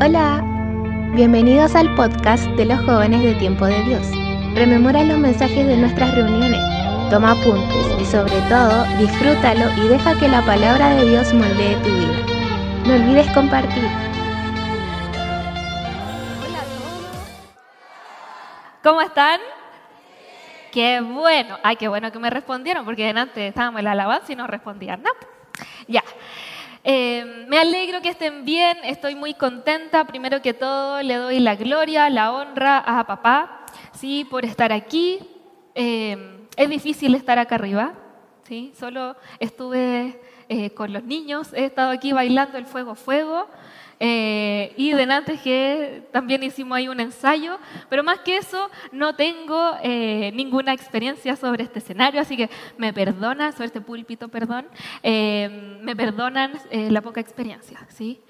Hola, bienvenidos al podcast de los jóvenes de Tiempo de Dios. Rememora los mensajes de nuestras reuniones, toma apuntes y sobre todo disfrútalo y deja que la palabra de Dios moldee tu vida. No olvides compartir. Hola a. ¿Cómo están? Qué bueno. Ay, qué bueno que me respondieron, porque antes estábamos en la alabanza y no respondían nada. Ya. Eh, me alegro que estén bien, estoy muy contenta. Primero que todo, le doy la gloria, la honra a papá, ¿sí? Por estar aquí. Eh, es difícil estar acá arriba, ¿sí? Solo estuve eh, con los niños, he estado aquí bailando el fuego, fuego. Eh, y delante que también hicimos ahí un ensayo, pero más que eso no tengo eh, ninguna experiencia sobre este escenario, así que me perdonan, sobre este púlpito, perdón, eh, me perdonan la poca experiencia, ¿sí?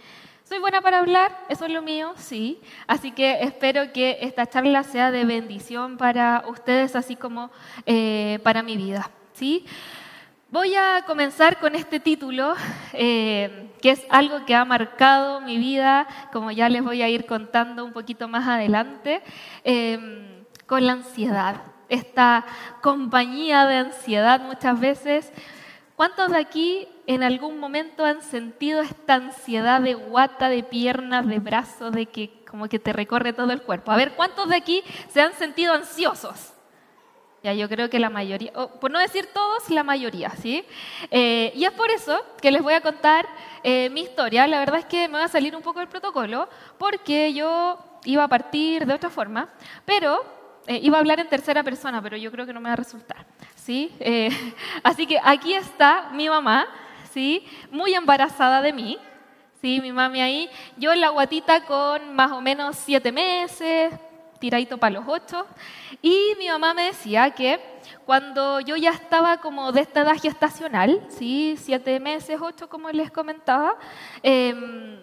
¿Soy buena para hablar? ¿Eso es lo mío? Sí. Así que espero que esta charla sea de bendición para ustedes, así como para mi vida, ¿sí? Voy a comenzar con este título, eh, que es algo que ha marcado mi vida, como ya les voy a ir contando un poquito más adelante, eh, con la ansiedad, esta compañía de ansiedad muchas veces. ¿Cuántos de aquí en algún momento han sentido esta ansiedad de guata, de piernas, de brazos, de que como que te recorre todo el cuerpo? A ver, ¿cuántos de aquí se han sentido ansiosos? Ya, yo creo que la mayoría, por no decir todos, la mayoría, ¿sí? Eh, y es por eso que les voy a contar eh, mi historia. La verdad es que me va a salir un poco del protocolo, porque yo iba a partir de otra forma, pero eh, iba a hablar en tercera persona, pero yo creo que no me va a resultar, ¿sí? así que aquí está mi mamá, ¿sí? Muy embarazada de mí, ¿sí? Mi mami ahí, yo en la guatita con más o menos siete meses, tiradito para los ocho. Y mi mamá me decía que cuando yo ya estaba como de esta edad gestacional, ¿sí? siete meses, ocho, como les comentaba, em,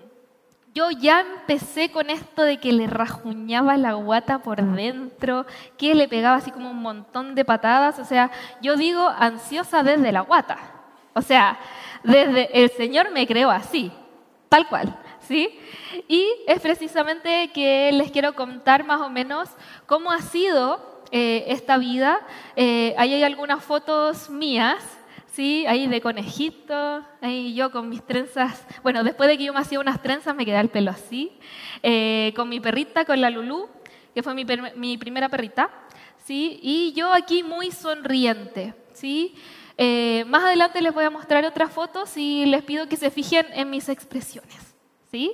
yo ya empecé con esto de que le rajuñaba la guata por dentro, que le pegaba así como un montón de patadas. O sea, yo digo ansiosa desde la guata. O sea, desde el Señor me creó así, tal cual. Y es precisamente que les quiero contar más o menos cómo ha sido eh, esta vida. Eh, ahí hay algunas fotos mías, ¿sí? Ahí de conejito, ahí yo con mis trenzas. Bueno, después de que yo me hacía unas trenzas me quedé el pelo así. Eh, con mi perrita, con la Lulú, que fue mi, mi primera perrita, ¿sí? Y yo aquí muy sonriente, ¿sí? más adelante les voy a mostrar otras fotos y les pido que se fijen en mis expresiones. ¿Sí?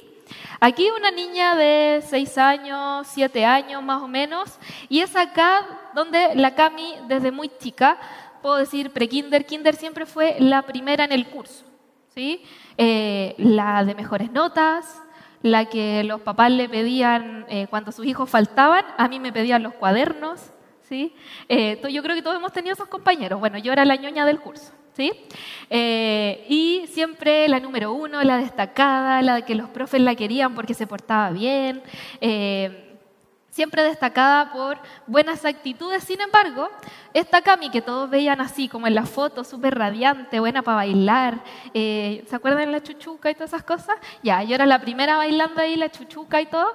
Aquí una niña de 6 años, 7 años más o menos, y es acá donde la Cami desde muy chica, puedo decir pre-kinder, kinder siempre fue la primera en el curso, ¿sí? Eh, la de mejores notas, la que los papás le pedían eh, cuando sus hijos faltaban, a mí me pedían los cuadernos, ¿sí? Eh, yo creo que todos hemos tenido esos compañeros, bueno, yo era la ñoña del curso. ¿Sí? Eh, y siempre la número uno, la destacada, la que los profes la querían porque se portaba bien, eh, siempre destacada por buenas actitudes. Sin embargo, esta Cami que todos veían así, como en la foto, súper radiante, buena para bailar, eh, ¿se acuerdan la chuchuca y todas esas cosas? Ya, yo era la primera bailando ahí, la chuchuca y todo,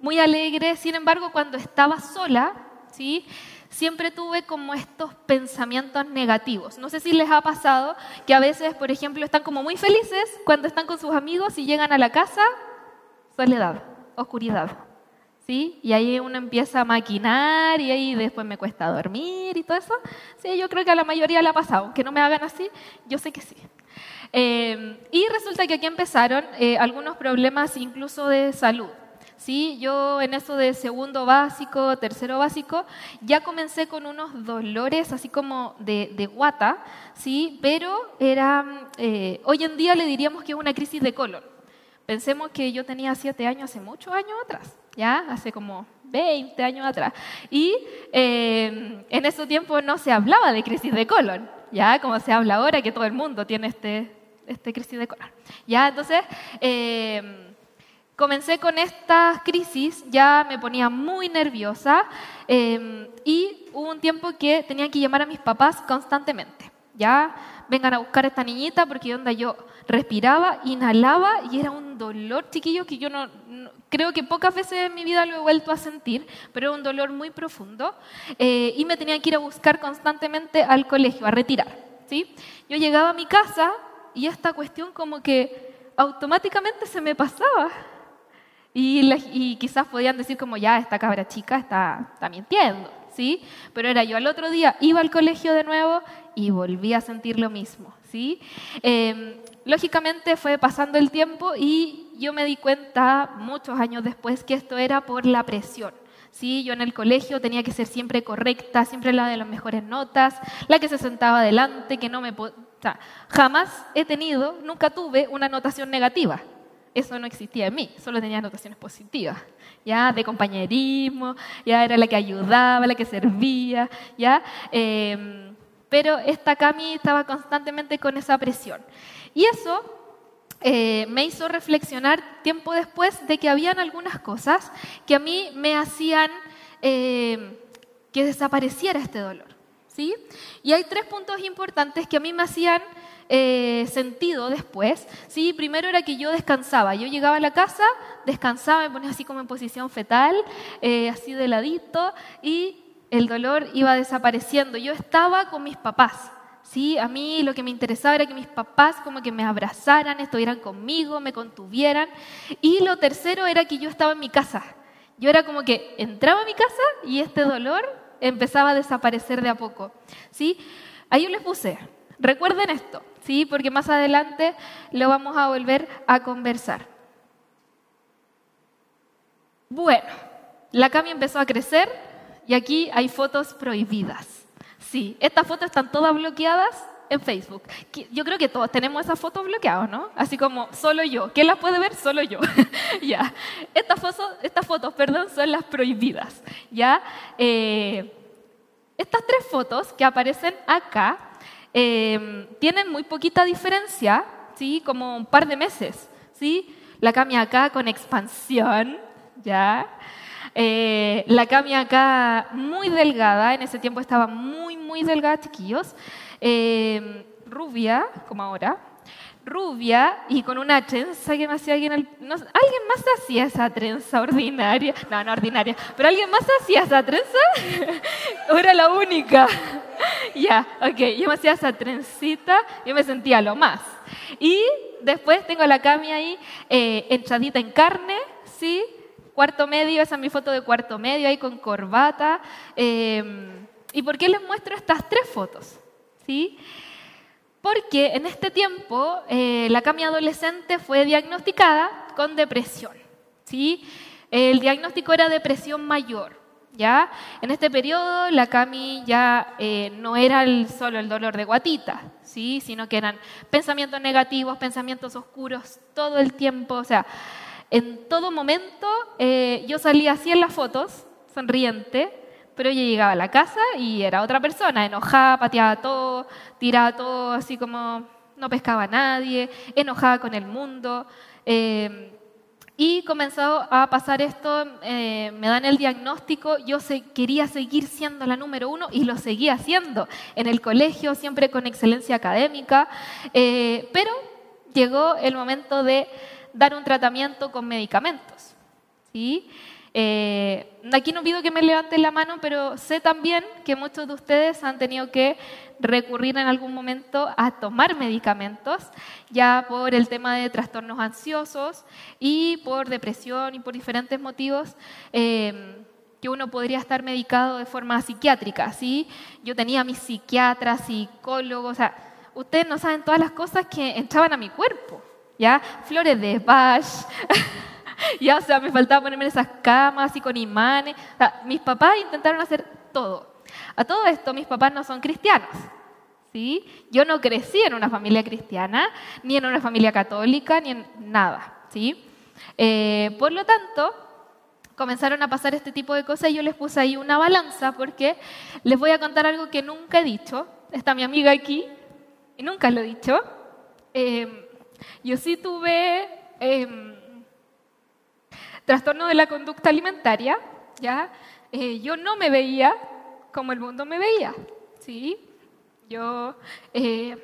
muy alegre, sin embargo, cuando estaba sola, ¿sí? Siempre tuve como estos pensamientos negativos. No sé si les ha pasado que a veces, por ejemplo, están como muy felices cuando están con sus amigos y llegan a la casa, soledad, oscuridad. ¿Sí? Y ahí uno empieza a maquinar y ahí después me cuesta dormir y todo eso. Sí, yo creo que a la mayoría le ha pasado. Que no me hagan así, yo sé que sí. Eh, y resulta que aquí empezaron eh, algunos problemas incluso de salud. ¿Sí? Yo en eso de segundo básico, tercero básico, ya comencé con unos dolores así como de, guata, ¿sí? Pero era, eh, hoy en día le diríamos que es una crisis de colon. Pensemos que yo tenía siete años hace muchos años atrás, ¿ya? Hace como 20 años atrás. Y eh, en ese tiempo no se hablaba de crisis de colon, ¿ya? Como se habla ahora que todo el mundo tiene este, este crisis de colon. ¿Ya? Entonces... Eh, Comencé con esta crisis, ya me ponía muy nerviosa em, y hubo un tiempo que tenía que llamar a mis papás constantemente. Ya vengan a buscar a esta niñita porque onda yo respiraba, inhalaba y era un dolor, chiquillo, que yo no, creo que pocas veces en mi vida lo he vuelto a sentir, pero era un dolor muy profundo eh, y me tenía que ir a buscar constantemente al colegio, a retirar. ¿sí? Yo llegaba a mi casa y esta cuestión como que automáticamente se me pasaba. Y, quizás podían decir como ya, esta cabra chica está, está mintiendo. ¿sí? Pero era yo al otro día, iba al colegio de nuevo y volví a sentir lo mismo, ¿sí? Em, lógicamente fue pasando el tiempo y yo me di cuenta muchos años después que esto era por la presión. ¿sí? Yo en el colegio tenía que ser siempre correcta, siempre la de las mejores notas, la que se sentaba adelante, que no me... O sea, jamás he tenido, nunca tuve una notación negativa. Eso no existía en mí, solo tenía notaciones positivas ya de compañerismo, ya era la que ayudaba, la que servía, ya. Em, pero esta Cami estaba constantemente con esa presión. Y eso eh, me hizo reflexionar tiempo después de que habían algunas cosas que a mí me hacían em, que desapareciera este dolor. ¿sí? Y hay tres puntos importantes que a mí me hacían eh, sentido después. ¿sí? Primero era que yo descansaba. Yo llegaba a la casa, descansaba, me ponía así como en posición fetal, eh, así de ladito, y el dolor iba desapareciendo. Yo estaba con mis papás. ¿sí? A mí lo que me interesaba era que mis papás como que me abrazaran, estuvieran conmigo, me contuvieran. Y lo tercero era que yo estaba en mi casa. Yo era como que entraba a mi casa y este dolor empezaba a desaparecer de a poco. ¿sí? Ahí yo les puse, recuerden esto, ¿sí? Porque más adelante lo vamos a volver a conversar. Bueno, la Cami empezó a crecer y aquí hay fotos prohibidas. Sí, estas fotos están todas bloqueadas en Facebook. Yo creo que todos tenemos esas fotos bloqueadas, ¿no? Así como solo yo. ¿Quién las puede ver? Solo yo. ya. Estas fotos, estas fotos, perdón, son las prohibidas. Ya. Eh, estas tres fotos que aparecen acá Em, tienen muy poquita diferencia, ¿sí? como un par de meses. ¿sí? La cambia acá con expansión, ¿ya? Eh, la cambia acá muy delgada, en ese tiempo estaba muy, muy delgada, chiquillos. Em, rubia, como ahora, rubia y con una trenza que me hacía alguien. alguien más hacía esa trenza ordinaria. No, no ordinaria. Pero alguien más hacía esa trenza. era la única. ya, ok. Yo me hacía esa trencita. Yo me sentía lo más. Y después tengo la cami ahí, eh, en carne, ¿sí? Cuarto medio, esa es mi foto de cuarto medio, ahí con corbata. Em, ¿Y por qué les muestro estas tres fotos? ¿Sí? Porque en este tiempo eh, la Cami adolescente fue diagnosticada con depresión. ¿sí? El diagnóstico era depresión mayor. ¿ya? En este periodo la Cami ya eh, no era solo el dolor de guatita, ¿sí? sino que eran pensamientos negativos, pensamientos oscuros todo el tiempo. O sea, en todo momento eh, yo salía así en las fotos, sonriente, pero ella llegaba a la casa y era otra persona, enojada, pateaba todo, tiraba todo así como no pescaba a nadie, enojada con el mundo. Eh, y comenzó a pasar esto, eh, me dan el diagnóstico, yo quería seguir siendo la número uno y lo seguía haciendo en el colegio, siempre con excelencia académica, eh, pero llegó el momento de dar un tratamiento con medicamentos. ¿sí? Eh, aquí no pido que me levanten la mano, pero sé también que muchos de ustedes han tenido que recurrir en algún momento a tomar medicamentos, ya por el tema de trastornos ansiosos y por depresión y por diferentes motivos. Eh, que uno podría estar medicado de forma psiquiátrica, ¿sí? Yo tenía mis psiquiatras, psicólogos, o sea, ustedes no saben todas las cosas que entraban a mi cuerpo, ¿ya? Flores de Bach, ya, o sea, me faltaba ponerme en esas camas y con imanes. mis papás intentaron hacer todo. A todo esto, mis papás no son cristianos. ¿sí? Yo no crecí en una familia cristiana, ni en una familia católica, ni en nada. ¿sí? Eh, por lo tanto, comenzaron a pasar este tipo de cosas y yo les puse ahí una balanza porque les voy a contar algo que nunca he dicho. Está mi amiga aquí y nunca lo he dicho. Eh, yo sí tuve em, Trastorno de la conducta alimentaria, ¿ya? Eh, yo no me veía como el mundo me veía, ¿sí? Yo eh,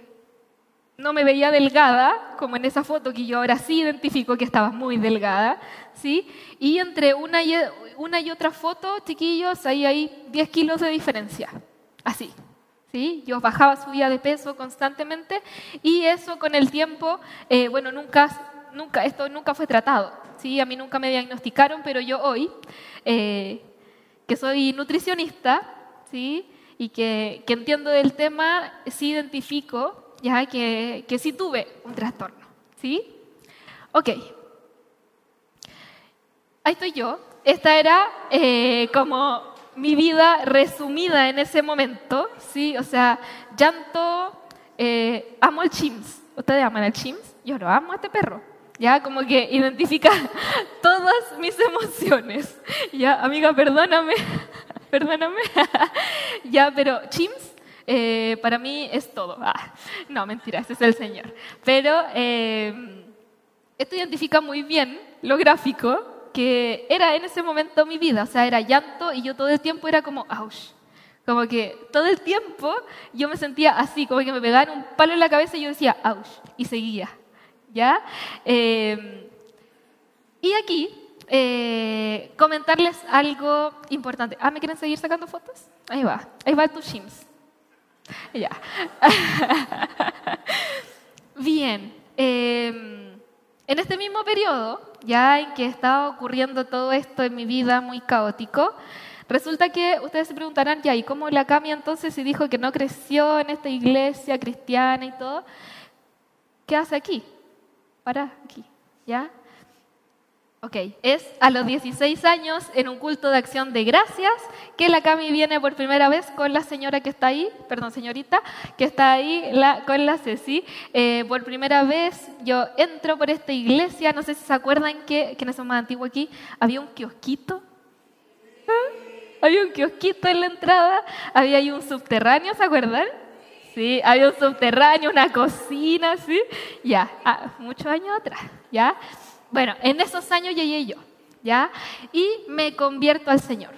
no me veía delgada, como en esa foto que yo ahora sí identifico que estaba muy delgada, ¿sí? Y entre una y, una y otra foto, chiquillos, ahí hay 10 kilos de diferencia, así, ¿sí? Yo bajaba, subía de peso constantemente y eso con el tiempo, eh, bueno, nunca, nunca, esto nunca fue tratado, ¿sí? A mí nunca me diagnosticaron, pero yo hoy, eh, que soy nutricionista, ¿sí? Y que, entiendo del tema, sí identifico ya que, que sí tuve un trastorno, ¿sí? Ok. Ahí estoy yo. Esta era eh, como mi vida resumida en ese momento, ¿sí? O sea, llanto, eh, amo el Chims. ¿Ustedes aman el Chims? Yo lo amo a este perro. Ya, como que identifica todas mis emociones. Ya, amiga, perdóname, perdóname. ya, pero Chims eh, para mí es todo. Ah, no, mentira, ese es el Señor. Pero eh, esto identifica muy bien lo gráfico que era en ese momento mi vida. O sea, era llanto y yo todo el tiempo era como, ouch. Como que todo el tiempo yo me sentía así, como que me pegaban un palo en la cabeza y yo decía, ouch, y seguía. ¿Ya? Eh, y aquí, comentarles algo importante. Ah, ¿me quieren seguir sacando fotos? Ahí va, ahí va tu Shims. Ya. Bien. Em, en este mismo periodo, ya en que estaba ocurriendo todo esto en mi vida muy caótico, resulta que ustedes se preguntarán, ya, ¿y cómo la Cami entonces se dijo que no creció en esta iglesia cristiana y todo? ¿Qué hace aquí? Para aquí, ¿ya? Ok, es a los 16 años en un culto de acción de gracias que la Cami viene por primera vez con la señora que está ahí, perdón, señorita, que está ahí la, con la Ceci. Eh, por primera vez yo entro por esta iglesia, no sé si se acuerdan que, en ese más antiguo aquí había un kiosquito. ¿Ah? Había un kiosquito en la entrada, había ahí un subterráneo, ¿se acuerdan? Sí, había un subterráneo, una cocina, ¿sí? Ya, ah, muchos años atrás, ¿ya? Bueno, en esos años llegué yo, ¿ya? Y me convierto al Señor.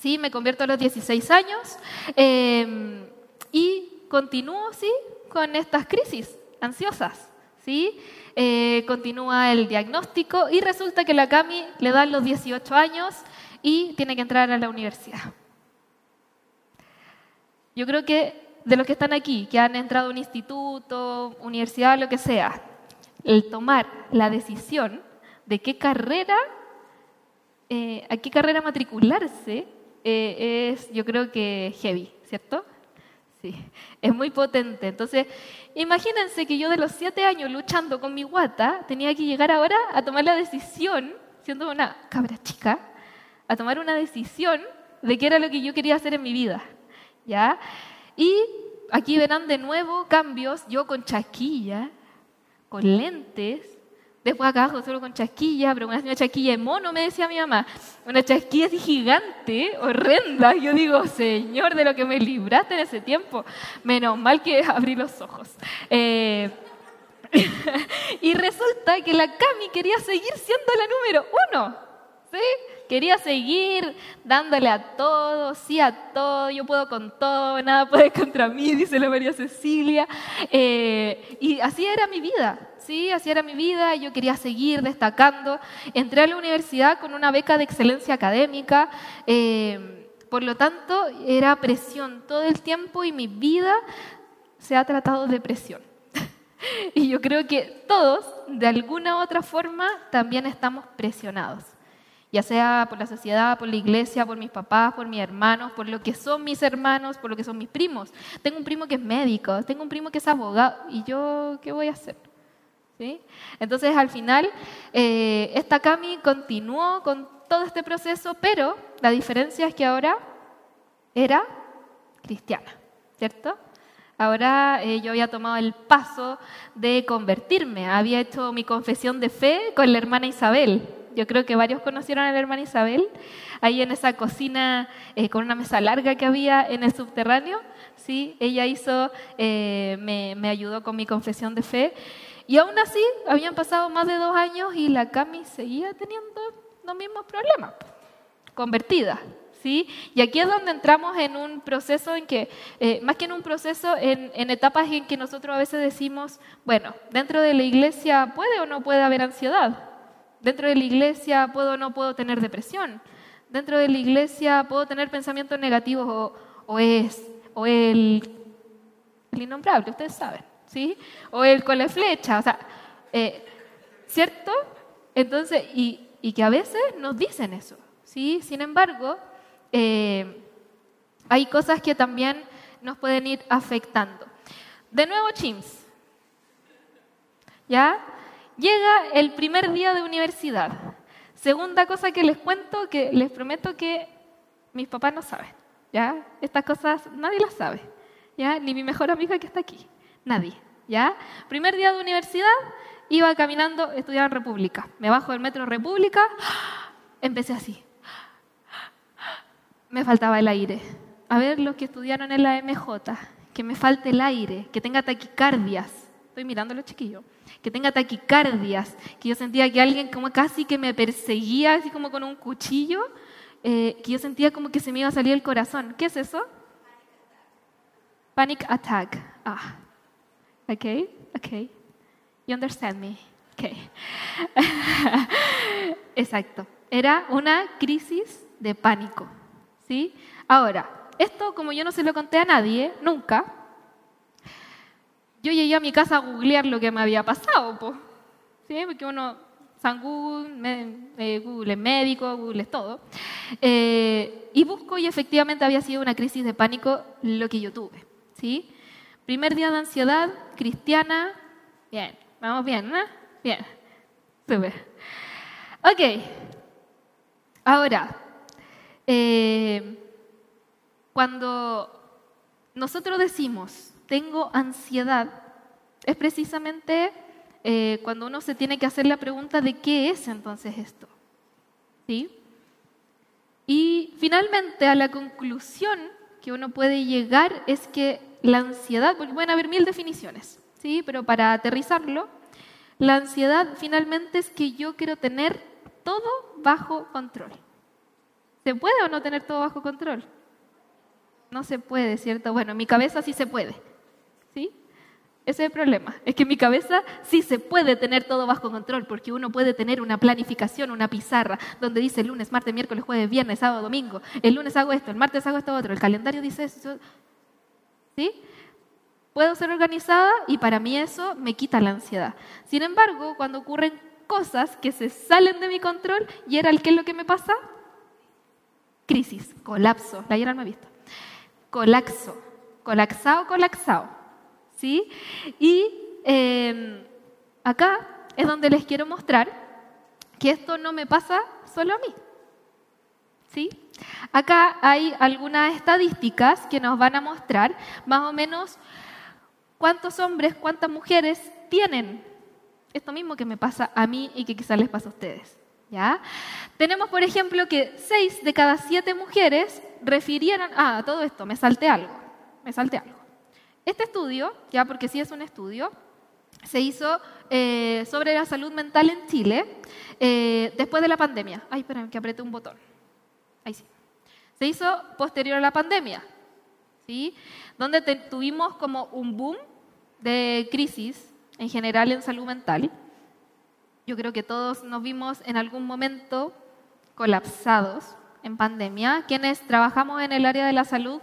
Sí, me convierto a los 16 años em, y continúo, sí, con estas crisis ansiosas, ¿sí? Eh, continúa el diagnóstico y resulta que la Cami le dan los 18 años y tiene que entrar a la universidad. Yo creo que de los que están aquí, que han entrado a un instituto, universidad, lo que sea, el tomar la decisión de qué carrera, eh, a qué carrera matricularse, eh, es yo creo que heavy, ¿cierto? Sí, es muy potente. Entonces, imagínense que yo de los siete años luchando con mi guata, tenía que llegar ahora a tomar la decisión, siendo una cabra chica, a tomar una decisión de qué era lo que yo quería hacer en mi vida. ¿Ya? Y aquí verán de nuevo cambios, yo con chaquilla, con lentes, después acá solo con chasquilla, pero una chasquilla de mono, me decía mi mamá, una chasquilla así gigante, horrenda. Yo digo, Señor, de lo que me libraste en ese tiempo, menos mal que abrí los ojos. Eh, y resulta que la Cami quería seguir siendo la número uno, Quería seguir dándole a todo, sí a todo, yo puedo con todo, nada puede contra mí, dice la María Cecilia. Eh, y así era mi vida, sí, así era mi vida, yo quería seguir destacando. Entré a la universidad con una beca de excelencia académica, eh, por lo tanto era presión todo el tiempo y mi vida se ha tratado de presión. y yo creo que todos, de alguna u otra forma, también estamos presionados ya sea por la sociedad, por la iglesia, por mis papás, por mis hermanos, por lo que son mis hermanos, por lo que son mis primos. Tengo un primo que es médico, tengo un primo que es abogado, ¿y yo qué voy a hacer? ¿Sí? Entonces, al final, eh, esta Cami continuó con todo este proceso, pero la diferencia es que ahora era cristiana, ¿cierto? Ahora eh, yo había tomado el paso de convertirme, había hecho mi confesión de fe con la hermana Isabel, yo creo que varios conocieron a la hermana Isabel, ahí en esa cocina eh, con una mesa larga que había en el subterráneo. ¿sí? Ella hizo, eh, me, me, ayudó con mi confesión de fe. Y aún así, habían pasado más de dos años y la Cami seguía teniendo los mismos problemas, convertida. ¿sí? Y aquí es donde entramos en un proceso en que, eh, más que en un proceso, en, en, etapas en que nosotros a veces decimos, bueno, dentro de la iglesia puede o no puede haber ansiedad, dentro de la iglesia puedo o no puedo tener depresión, dentro de la iglesia puedo tener pensamientos negativos o, o es el, el, innombrable, ustedes saben, ¿sí? O el con la flecha, o sea, eh, ¿cierto? Entonces, y, y que a veces nos dicen eso, ¿sí? Sin embargo, eh, hay cosas que también nos pueden ir afectando. De nuevo, Chims. ¿Ya? Llega el primer día de universidad. Segunda cosa que les cuento, que les prometo que mis papás no saben. ¿Ya? Estas cosas nadie las sabe. ¿Ya? Ni mi mejor amiga que está aquí. Nadie. ¿Ya? Primer día de universidad, iba caminando, estudiaba en República. Me bajo del metro República, empecé así me faltaba el aire. A ver, los que estudiaron en la MJ, que me falte el aire, que tenga taquicardias. Estoy mirando a los chiquillos. Que tenga taquicardias, que yo sentía que alguien como casi que me perseguía, así como con un cuchillo, eh, que yo sentía como que se me iba a salir el corazón. ¿Qué es eso? Panic attack. Ah, ok, ok. You understand me? Ok. Exacto. Era una crisis de pánico. ¿sí? Ahora, esto como yo no se lo conté a nadie, nunca, yo llegué a mi casa a googlear lo que me había pasado, ¿sí? porque uno, San Google, eh, Google es médico, Google es todo, eh, y busco y efectivamente había sido una crisis de pánico lo que yo tuve. ¿sí? Primer día de ansiedad, cristiana, bien, vamos bien, ¿no? Bien, súper. Ok, ahora, eh, cuando nosotros decimos, tengo ansiedad, es precisamente eh, cuando uno se tiene que hacer la pregunta de qué es entonces esto. ¿Sí? Y finalmente a la conclusión que uno puede llegar es que la ansiedad, porque pueden haber mil definiciones, ¿sí? pero para aterrizarlo, la ansiedad finalmente es que yo quiero tener todo bajo control. ¿Se puede o no tener todo bajo control? No se puede, ¿cierto? Bueno, en mi cabeza sí se puede. Ese es el problema. Es que en mi cabeza sí se puede tener todo bajo control, porque uno puede tener una planificación, una pizarra, donde dice lunes, martes, miércoles, jueves, viernes, sábado, domingo. El lunes hago esto, el martes hago esto otro. El calendario dice eso. ¿Sí? Puedo ser organizada y para mí eso me quita la ansiedad. Sin embargo, cuando ocurren cosas que se salen de mi control, ¿y era el qué es lo que me pasa? crisis, colapso. La ayer no he visto. Colapso, colapsado, colapsado. ¿Sí? Y em, acá es donde les quiero mostrar que esto no me pasa solo a mí. ¿Sí? Acá hay algunas estadísticas que nos van a mostrar más o menos cuántos hombres, cuántas mujeres tienen esto mismo que me pasa a mí y que quizás les pasa a ustedes. ¿Ya? Tenemos, por ejemplo, que seis de cada siete mujeres refirieron, ah, todo esto, me salté algo, me salté algo. Este estudio, ya porque sí es un estudio, se hizo eh, sobre la salud mental en Chile eh, después de la pandemia. Ay, espera, que apreté un botón. Ahí sí. Se hizo posterior a la pandemia, ¿sí? Donde tuvimos como un boom de crisis en general en salud mental. Yo creo que todos nos vimos en algún momento colapsados en pandemia. Quienes trabajamos en el área de la salud,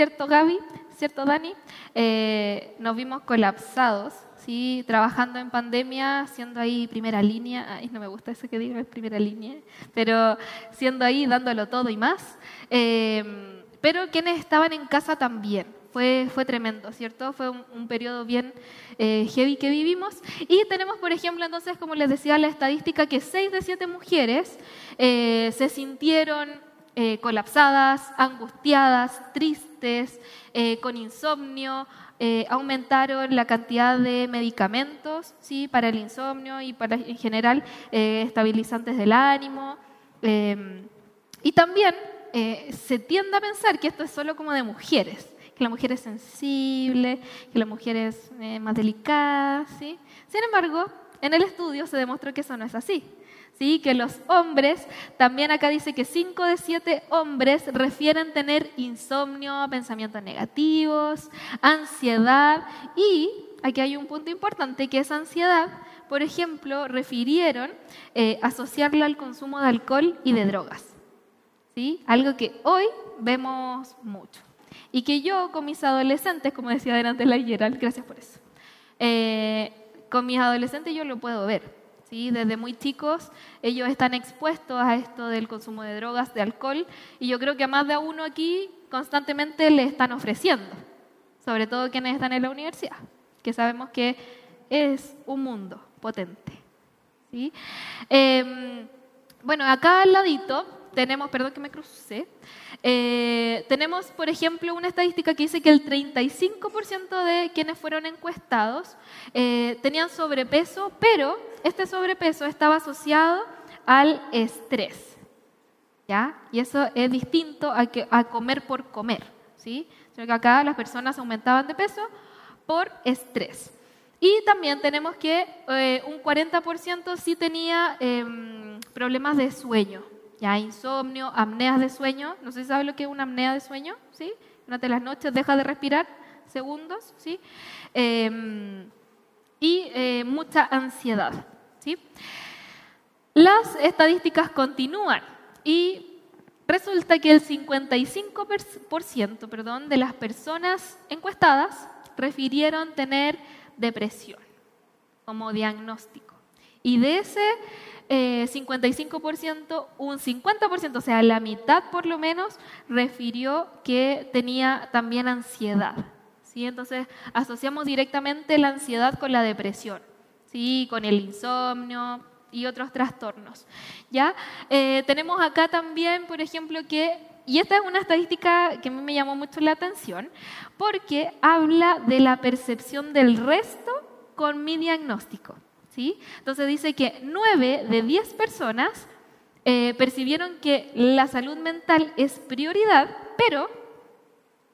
¿cierto Gaby? ¿Cierto Dani? Eh, nos vimos colapsados, ¿sí? Trabajando en pandemia, siendo ahí primera línea. Ay, no me gusta eso que diga, primera línea. Pero siendo ahí, dándolo todo y más. Eh, pero quienes estaban en casa también fue, fue tremendo, ¿cierto? Fue un, periodo bien eh, heavy que vivimos. Y tenemos, por ejemplo, entonces, como les decía, la estadística que 6 de 7 mujeres se sintieron eh, colapsadas, angustiadas, tristes, con insomnio, aumentaron la cantidad de medicamentos ¿sí? para el insomnio y para, en general, estabilizantes del ánimo. y también se tiende a pensar que esto es solo como de mujeres que la mujer es sensible, que la mujer es eh, más delicada, ¿sí? Sin embargo, en el estudio se demostró que eso no es así. ¿Sí? Que los hombres, también acá dice que 5 de 7 hombres refieren tener insomnio, pensamientos negativos, ansiedad y, aquí hay un punto importante, que esa ansiedad, por ejemplo, refirieron eh, asociarla al consumo de alcohol y de drogas. ¿Sí? Algo que hoy vemos mucho. Y que yo con mis adolescentes, como decía delante la Gerald, gracias por eso, eh, con mis adolescentes yo lo puedo ver. Desde muy chicos ellos están expuestos a esto del consumo de drogas, de alcohol, y yo creo que a más de uno aquí constantemente le están ofreciendo, sobre todo quienes están en la universidad, que sabemos que es un mundo potente. ¿sí? Em, bueno, acá al ladito tenemos, perdón que me crucé, eh, tenemos, por ejemplo, una estadística que dice que el 35% de quienes fueron encuestados eh, tenían sobrepeso, pero este sobrepeso estaba asociado al estrés. ¿ya? Y eso es distinto a, comer por comer. ¿sí? Sino que acá las personas aumentaban de peso por estrés. Y también tenemos que eh, un 40% sí tenía em, problemas de sueño ya insomnio, apneas de sueño. No sé si sabes lo que es una apnea de sueño, ¿sí? Durante las noches deja de respirar segundos, ¿sí? Em, y eh, mucha ansiedad, ¿sí? Las estadísticas continúan y resulta que el 55% perdón, de las personas encuestadas refirieron tener depresión como diagnóstico. Y de ese 55%, eh, un 50%, o sea, la mitad por lo menos, refirió que tenía también ansiedad. ¿sí? Entonces, asociamos directamente la ansiedad con la depresión, ¿sí? con el insomnio y otros trastornos. ¿ya? Eh, tenemos acá también, por ejemplo, que, y esta es una estadística que a mí me llamó mucho la atención, porque habla de la percepción del resto con mi diagnóstico. Entonces dice que 9 de 10 personas eh, percibieron que la salud mental es prioridad, pero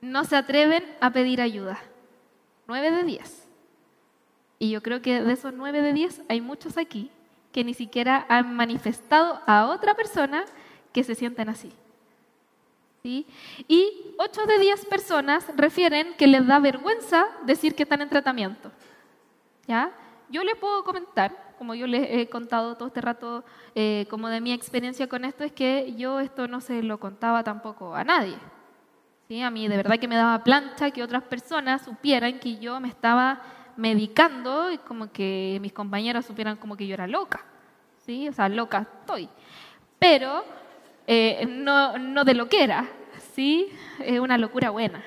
no se atreven a pedir ayuda. 9 de 10. Y yo creo que de esos 9 de 10 hay muchos aquí que ni siquiera han manifestado a otra persona que se sienten así. ¿Sí? Y 8 de 10 personas refieren que les da vergüenza decir que están en tratamiento. ¿Ya? Yo les puedo comentar, como yo les he contado todo este rato, eh, como de mi experiencia con esto, es que yo esto no se lo contaba tampoco a nadie. ¿sí? A mí de verdad que me daba plancha que otras personas supieran que yo me estaba medicando y como que mis compañeros supieran como que yo era loca. ¿sí? O sea, loca estoy. Pero eh, no, no de lo que era, ¿sí? Es una locura buena.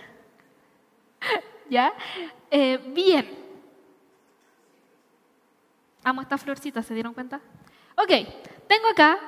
¿Ya? Eh, bien, Amo esta florcita, ¿se dieron cuenta? Ok, tengo acá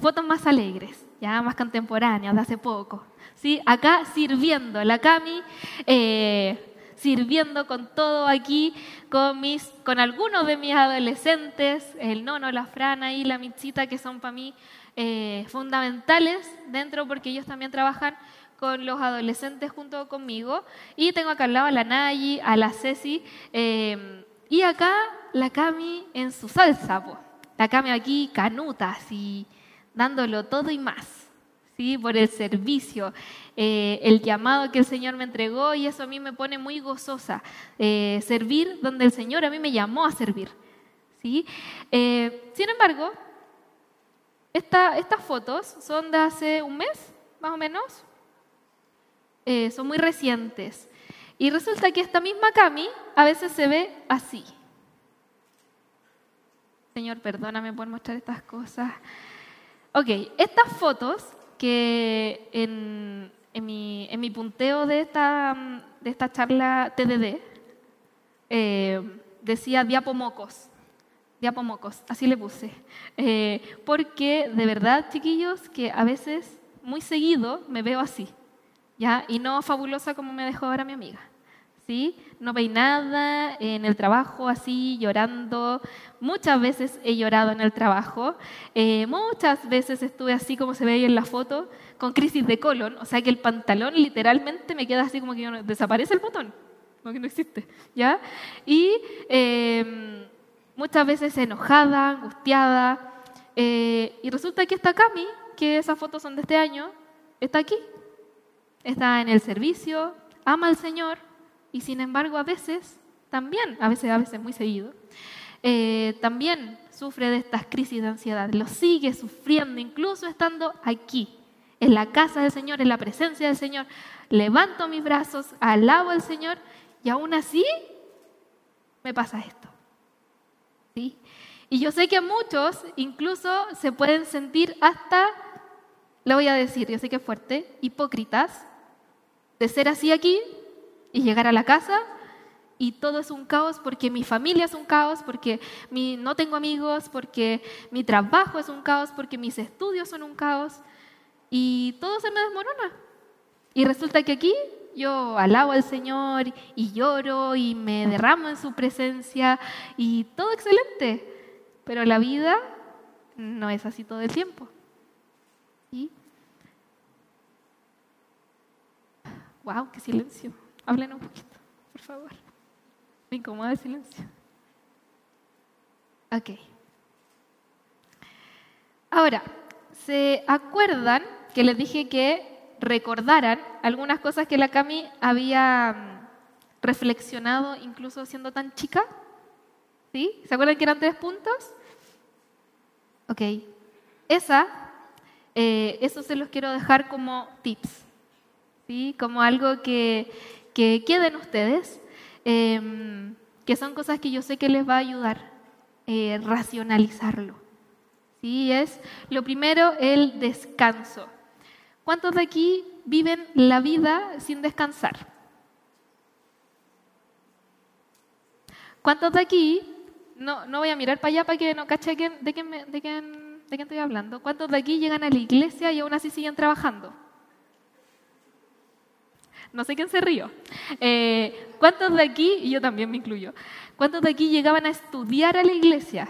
fotos más alegres, ya más contemporáneas, de hace poco. ¿sí? Acá sirviendo, la Cami, eh, sirviendo con todo aquí, con, mis, con algunos de mis adolescentes, el nono, la frana y la michita, que son para mí eh, fundamentales dentro porque ellos también trabajan con los adolescentes junto conmigo. Y tengo acá al lado a la Nayi, a la Ceci. Eh, y acá la Cami en su salsa, la Cami aquí canuta, así, dándolo todo y más, ¿sí? por el servicio, eh, el llamado que el Señor me entregó y eso a mí me pone muy gozosa, eh, servir donde el Señor a mí me llamó a servir. ¿sí? Eh, sin embargo, estas fotos son de hace un mes, más o menos, son muy recientes. Y resulta que esta misma Cami a veces se ve así. Señor, perdóname por mostrar estas cosas. Ok, estas fotos que en, mi, punteo de esta, de esta charla TDD eh, decía diapomocos. Diapomocos, así le puse. Eh, porque de verdad, chiquillos, que a veces, muy seguido, me veo así. ¿ya? Y no fabulosa como me dejó ahora mi amiga. ¿sí? No nada en el trabajo así, llorando. Muchas veces he llorado en el trabajo. Eh, muchas veces estuve así como se ve ahí en la foto, con crisis de colon. O sea que el pantalón literalmente me queda así como que desaparece el botón, como que no existe. ¿ya? Y em, muchas veces enojada, angustiada. Eh, y resulta que esta Cami, que esas fotos son de este año, está aquí. Está en el servicio, ama al Señor y sin embargo a veces, también, a veces, a veces muy seguido, eh, también sufre de estas crisis de ansiedad. Lo sigue sufriendo incluso estando aquí, en la casa del Señor, en la presencia del Señor. Levanto mis brazos, alabo al Señor y aún así me pasa esto. ¿Sí? Y yo sé que muchos incluso se pueden sentir hasta, lo voy a decir, yo sé que es fuerte, hipócritas, de ser así aquí y llegar a la casa y todo es un caos porque mi familia es un caos, porque mi, no tengo amigos, porque mi trabajo es un caos, porque mis estudios son un caos y todo se me desmorona. Y resulta que aquí yo alabo al Señor y lloro y me derramo en su presencia y todo excelente. Pero la vida no es así todo el tiempo. ¿Sí? Wow, qué silencio. Hablen un poquito, por favor. Me incomoda el silencio. Ok. Ahora, ¿se acuerdan que les dije que recordaran algunas cosas que la Cami había mm, reflexionado incluso siendo tan chica. ¿Sí? ¿Se acuerdan que eran tres puntos? Ok. Esa, eh, eso se los quiero dejar como tips, ¿sí? Como algo que, que queden ustedes, em, que son cosas que yo sé que les va a ayudar eh, racionalizarlo. ¿Sí? Es lo primero, el descanso. ¿Cuántos de aquí viven la vida sin descansar? ¿Cuántos de aquí, no, no voy a mirar para allá para que no cache de, quién, de, quién, de quién estoy hablando, ¿cuántos de aquí llegan a la iglesia y aún así siguen trabajando? No sé quién se rió. Eh, ¿Cuántos de aquí, y yo también me incluyo, cuántos de aquí llegaban a estudiar a la iglesia?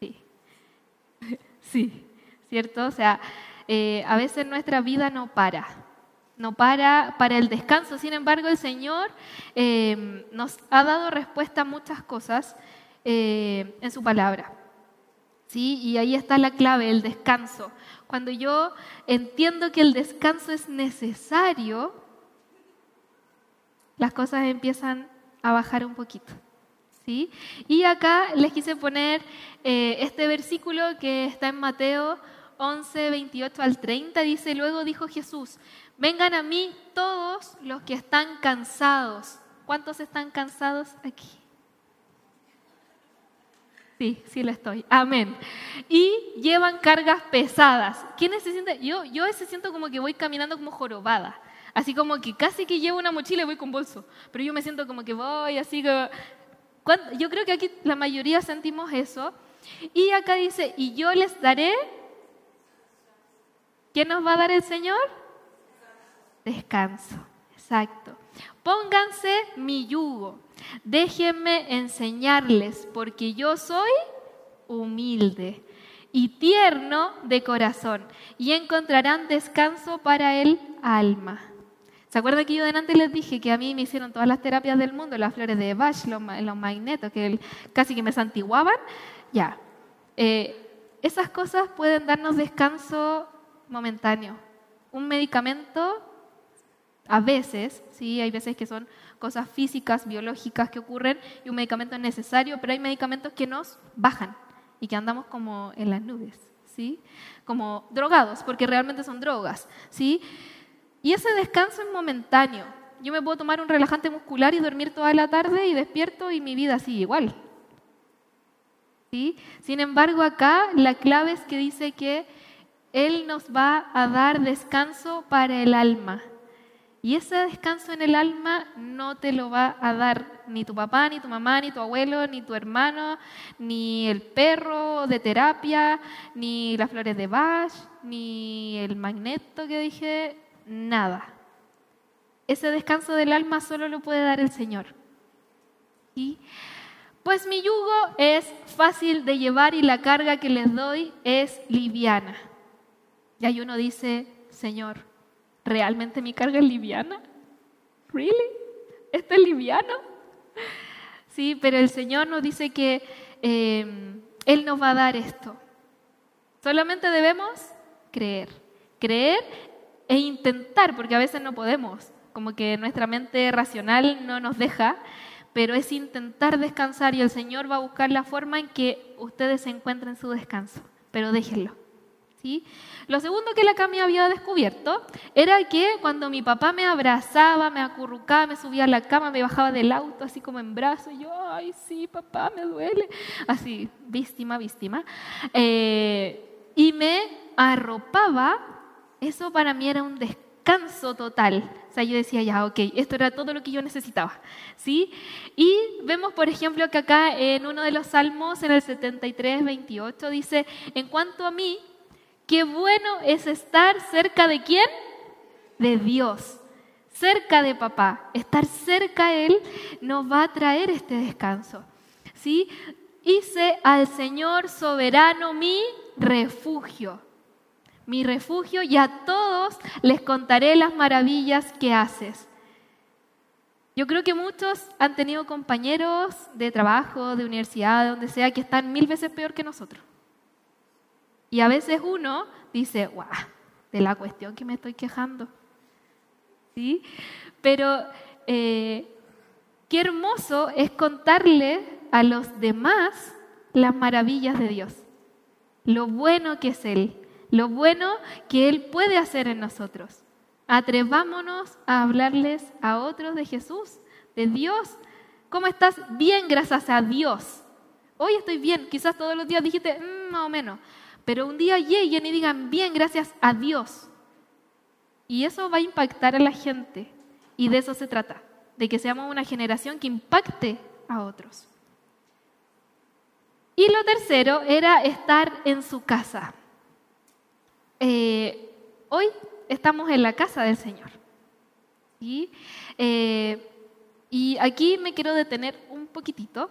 Sí. Sí. ¿cierto? O sea, eh, a veces nuestra vida no para, no para para el descanso. Sin embargo, el Señor eh, nos ha dado respuesta a muchas cosas en su palabra. ¿Sí? Y ahí está la clave, el descanso. Cuando yo entiendo que el descanso es necesario, las cosas empiezan a bajar un poquito. ¿sí? Y acá les quise poner este versículo que está en Mateo 11, 28 al 30 dice, luego dijo Jesús, vengan a mí todos los que están cansados. ¿Cuántos están cansados aquí? Sí, sí lo estoy. Amén. Y llevan cargas pesadas. ¿Quiénes se sienten? Yo, yo se siento como que voy caminando como jorobada. Así como que casi que llevo una mochila y voy con bolso. Pero yo me siento como que voy así que... Yo creo que aquí la mayoría sentimos eso. Y acá dice, y yo les daré ¿Qué nos va a dar el Señor? Descanso, exacto. Pónganse mi yugo, déjenme enseñarles, porque yo soy humilde y tierno de corazón, y encontrarán descanso para el alma. ¿Se acuerdan que yo delante les dije que a mí me hicieron todas las terapias del mundo, las flores de Bach, los, magnetos, que casi que me santiguaban? Ya. Eh, esas cosas pueden darnos descanso momentáneo. Un medicamento, a veces, sí, hay veces que son cosas físicas, biológicas que ocurren y un medicamento es necesario, pero hay medicamentos que nos bajan y que andamos como en las nubes, ¿sí? Como drogados, porque realmente son drogas, ¿sí? Y ese descanso es momentáneo. Yo me puedo tomar un relajante muscular y dormir toda la tarde y despierto y mi vida sigue igual. ¿Sí? Sin embargo, acá la clave es que dice que él nos va a dar descanso para el alma. Y ese descanso en el alma no te lo va a dar ni tu papá, ni tu mamá, ni tu abuelo, ni tu hermano, ni el perro de terapia, ni las flores de Bach, ni el magneto que dije, nada. Ese descanso del alma solo lo puede dar el Señor. ¿Y? Pues mi yugo es fácil de llevar y la carga que les doy es liviana. Y ahí uno dice, Señor, ¿realmente mi carga es liviana? ¿Really? ¿Esto es liviano? ¿sí? Pero el Señor nos dice que eh, Él nos va a dar esto. Solamente debemos creer. Creer e intentar, porque a veces no podemos, como que nuestra mente racional no nos deja, pero es intentar descansar y el Señor va a buscar la forma en que ustedes encuentren su descanso, pero déjenlo. ¿Sí? Lo segundo que la Cami había descubierto era que cuando mi papá me abrazaba, me acurrucaba, me subía a la cama, me bajaba del auto así como en brazos, yo, ay, sí, papá, me duele. Así, víctima, víctima. Eh, y me arropaba, eso para mí era un descanso total. O sea, yo decía, ya, ok, esto era todo lo que yo necesitaba. ¿sí? Y vemos, por ejemplo, que acá en uno de los salmos, en el 73, 28, dice, en cuanto a mí, Qué bueno es estar cerca de quién? De Dios, cerca de papá. Estar cerca a Él nos va a traer este descanso. ¿Sí? Hice al Señor soberano mi refugio. Mi refugio y a todos les contaré las maravillas que haces. Yo creo que muchos han tenido compañeros de trabajo, de universidad, de donde sea, que están mil veces peor que nosotros. Y a veces uno dice, guau, de la cuestión que me estoy quejando. ¿Sí? Pero eh, qué hermoso es contarle a los demás las maravillas de Dios, lo bueno que es Él, lo bueno que Él puede hacer en nosotros. Atrevámonos a hablarles a otros de Jesús, de Dios. ¿Cómo estás? Bien, gracias a Dios. Hoy estoy bien, quizás todos los días dijiste, mm, más o menos, pero un día lleguen y digan, bien, gracias a Dios. Y eso va a impactar a la gente. Y de eso se trata, de que seamos una generación que impacte a otros. Y lo tercero era estar en su casa. Eh, hoy estamos en la casa del Señor. Eh, y aquí me quiero detener un poquitito,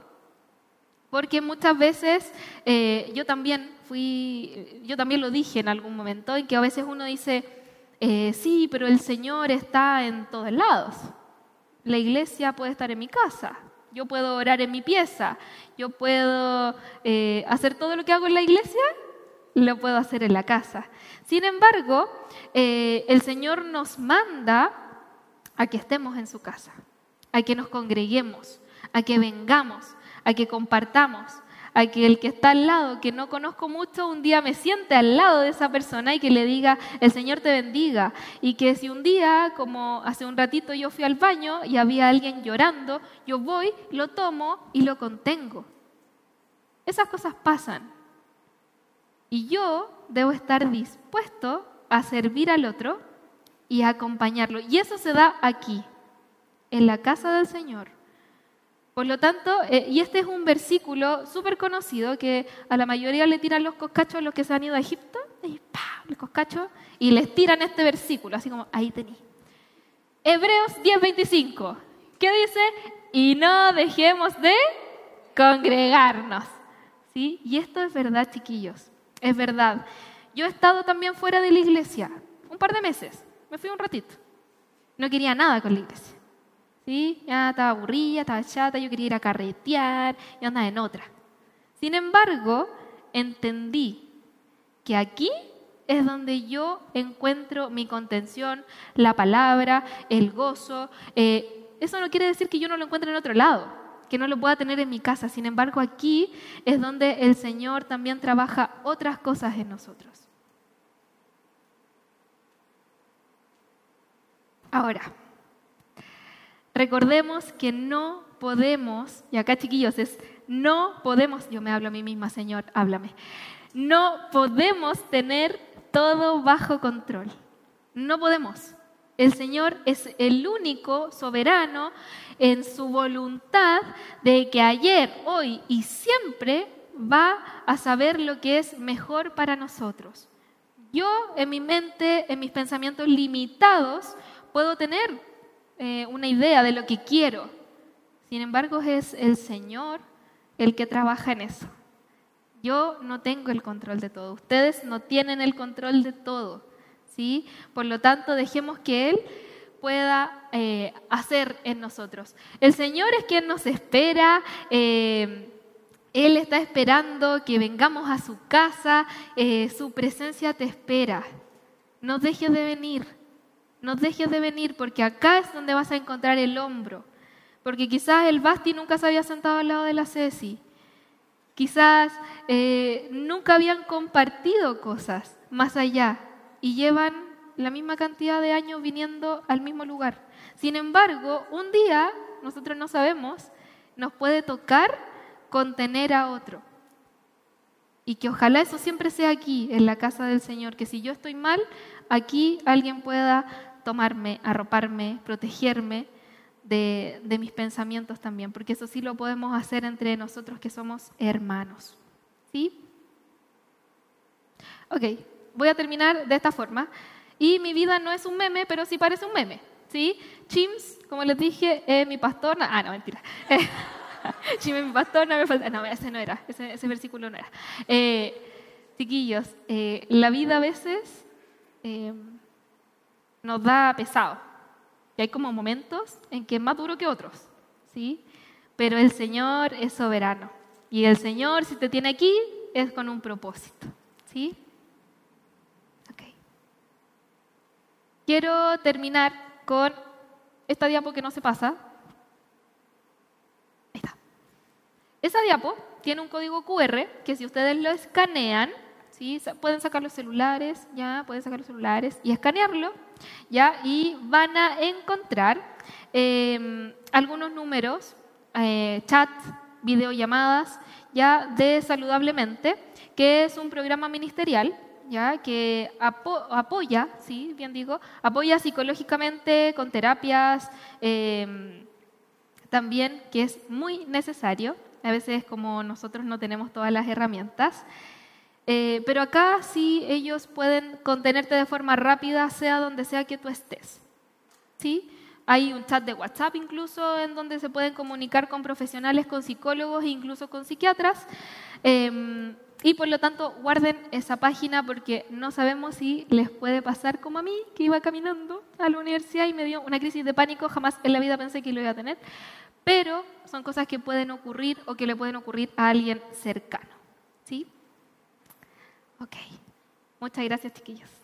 porque muchas veces eh, yo también fui, yo también lo dije en algún momento, en que a veces uno dice, eh, sí, pero el Señor está en todos lados. La iglesia puede estar en mi casa, yo puedo orar en mi pieza, yo puedo eh, hacer todo lo que hago en la iglesia, lo puedo hacer en la casa. Sin embargo, el Señor nos manda a que estemos en su casa, a que nos congreguemos, a que vengamos, a que compartamos, a que el que está al lado, que no conozco mucho, un día me siente al lado de esa persona y que le diga, el Señor te bendiga. Y que si un día, como hace un ratito yo fui al baño y había alguien llorando, yo voy, lo tomo y lo contengo. Esas cosas pasan. Y yo debo estar dispuesto a servir al otro y a acompañarlo. Y eso se da aquí, en la casa del Señor. Por lo tanto, eh, y este es un versículo súper conocido que a la mayoría le tiran los coscachos los que se han ido a Egipto, y ¡pam! el coscacho, y les tiran este versículo, así como, ahí tení. Hebreos 10:25, ¿qué dice? Y no dejemos de congregarnos. ¿Sí? Y esto es verdad, chiquillos, es verdad. Yo he estado también fuera de la iglesia, un par de meses, me fui un ratito. No quería nada con la iglesia. ¿Sí? Ya estaba aburrida, estaba chata, yo quería ir a carretear y andaba en otra. Sin embargo, entendí que aquí es donde yo encuentro mi contención, la palabra, el gozo. Eh, eso no quiere decir que yo no lo encuentre en otro lado, que no lo pueda tener en mi casa. Sin embargo, aquí es donde el Señor también trabaja otras cosas en nosotros. Ahora, Recordemos que no podemos, y acá chiquillos es, no podemos, yo me hablo a mí misma, Señor, háblame, no podemos tener todo bajo control. No podemos. El Señor es el único soberano en su voluntad de que ayer, hoy y siempre va a saber lo que es mejor para nosotros. Yo en mi mente, en mis pensamientos limitados, puedo tener eh, una idea de lo que quiero. Sin embargo, es el Señor el que trabaja en eso. Yo no tengo el control de todo. Ustedes no tienen el control de todo. ¿sí? Por lo tanto, dejemos que Él pueda eh, hacer en nosotros. El Señor es quien nos espera. Eh, él está esperando que vengamos a su casa, su presencia te espera. No dejes de venir, no dejes de venir porque acá es donde vas a encontrar el hombro. Porque quizás el Basti nunca se había sentado al lado de la Ceci. Quizás nunca habían compartido cosas más allá y llevan la misma cantidad de años viniendo al mismo lugar. Sin embargo, un día, nosotros no sabemos, nos puede tocar contener a otro. Y que ojalá eso siempre sea aquí, en la casa del Señor, que si yo estoy mal, aquí alguien pueda tomarme, arroparme, protegerme de, de mis pensamientos también, porque eso sí lo podemos hacer entre nosotros que somos hermanos. ¿Sí? Ok, voy a terminar de esta forma. Y mi vida no es un meme, pero sí parece un meme. ¿sí? Chims, como les dije, es mi pastor. Ah, no, mentira. Chims es mi pastor, no me falta. No, ese no era, ese, versículo no era. Eh, chiquillos, eh, la vida a veces eh, nos da pesado. Y hay como momentos en que es más duro que otros. ¿sí? Pero el Señor es soberano. Y el Señor, si te tiene aquí, es con un propósito. ¿sí? Quiero terminar con esta diapo que no se pasa. Ahí está. Esa diapo tiene un código QR que si ustedes lo escanean, pueden sacar los celulares, ya pueden sacar los celulares y escanearlo, ya y van a encontrar em, algunos números, eh, chat, videollamadas, ya de Saludablemente, que es un programa ministerial ¿ya? que apoya, ¿sí? bien digo, apoya psicológicamente con terapias, em, también que es muy necesario. A veces como nosotros no tenemos todas las herramientas. Eh, pero acá sí ellos pueden contenerte de forma rápida, sea donde sea que tú estés. ¿Sí? Hay un chat de WhatsApp incluso en donde se pueden comunicar con profesionales, con psicólogos e incluso con psiquiatras. Em, y por lo tanto, guarden esa página porque no sabemos si les puede pasar como a mí, que iba caminando a la universidad y me dio una crisis de pánico. Jamás en la vida pensé que lo iba a tener. Pero son cosas que pueden ocurrir o que le pueden ocurrir a alguien cercano. ¿Sí? Ok. Muchas gracias, chiquillos.